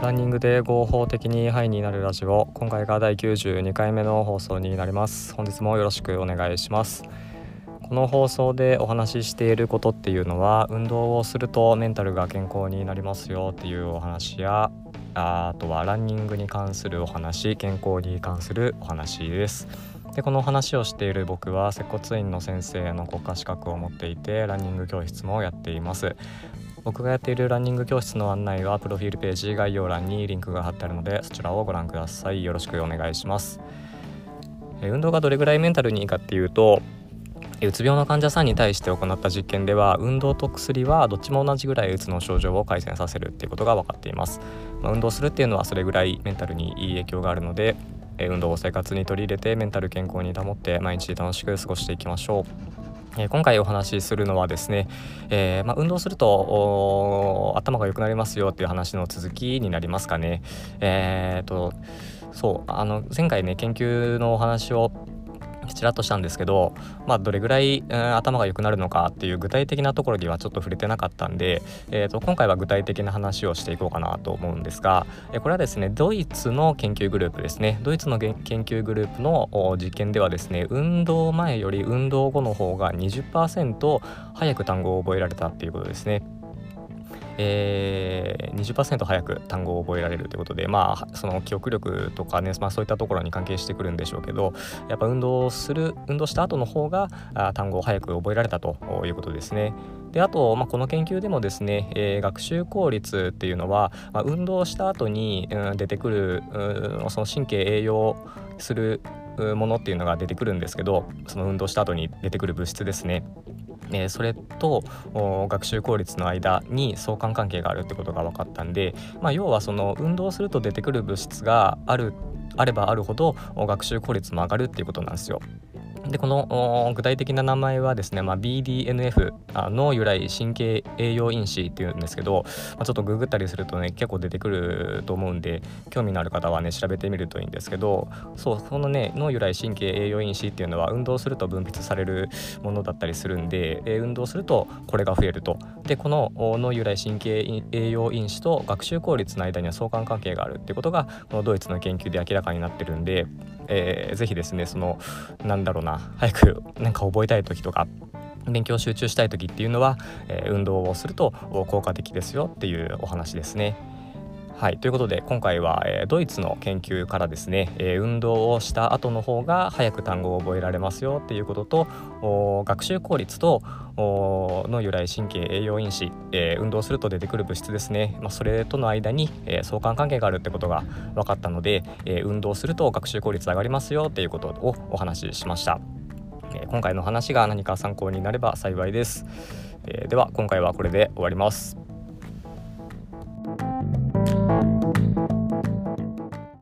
ランニングで合法的にハイになるラジオ。今回が第92回目の放送になります。本日もよろしくお願いします。この放送でお話ししていることっていうのは運動をするとメンタルが健康になりますよっていうお話やあとはランニングに関するお話健康に関するお話です。でこの話をしている僕は接骨院の先生の国家資格を持っていてランニング教室もやっています。僕がやっているランニング教室の案内はプロフィールページ概要欄にリンクが貼ってあるのでそちらをご覧ください。よろしくお願いします。運動がどれぐらいメンタルにいいかっていうとうつ病の患者さんに対して行った実験では運動と薬はどっちも同じぐらいうつの症状を改善させるっていうことが分かっています、まあ、運動するっていうのはそれぐらいメンタルにいい影響があるので運動を生活に取り入れてメンタル健康に保って毎日楽しく過ごしていきましょう。え今回お話しするのはですね、えー、まあ、運動すると頭が良くなりますよっていう話の続きになりますかね。えーとそうあの前回ね研究のお話をちらっとしたんですけど、まあ、どれぐらい、うん、頭が良くなるのかっていう具体的なところにはちょっと触れてなかったんで、えーと、今回は具体的な話をしていこうかなと思うんですが、えこれはですねドイツの研究グループですねドイツの研究グループの実験ではですね運動前より運動後の方が20%早く単語を覚えられたっていうことですね。えー、20%早く単語を覚えられるということでまあその記憶力とかね、まあ、そういったところに関係してくるんでしょうけどやっぱ運動する運動した後の方があ単語を早く覚えられたということですね。であと、まあ、この研究でもですね、えー、学習効率っていうのは、まあ、運動した後に、うん、出てくる、うん、その神経栄養するものっていうのが出てくるんですけどその運動した後に出てくる物質ですねえー、それと学習効率の間に相関関係があるってことが分かったんで、まあ、要はその運動すると出てくる物質があるあればあるほど学習効率も上がるっていうことなんですよ。でこの具体的な名前はですね、まあ、BDNF の由来神経栄養因子っていうんですけど、まあ、ちょっとググったりするとね結構出てくると思うんで興味のある方はね調べてみるといいんですけどそうこのねの由来神経栄養因子っていうのは運動すると分泌されるものだったりするんで、え、運動するとこれが増えると。でこのの由来神経栄養因子と学習効率の間には相関関係があるっていうことがこのドイツの研究で明らかになってるんでえー、ぜひですねそのなんだろうな早くなんか覚えたい時とか勉強集中したい時っていうのは、えー、運動をすると効果的ですよっていうお話ですね。はい、ということで今回は、えー、ドイツの研究からですね、えー、運動をした後の方が早く単語を覚えられますよっていうことと学習効率との由来神経栄養因子、えー、運動すると出てくる物質ですね、まあ、それとの間に、え相関関係があるってことが分かったので、え運動すると学習効率上がりますよっていうことをお話ししました、え今回の話が何か参考になれば幸いです、えでは今回はこれで終わります。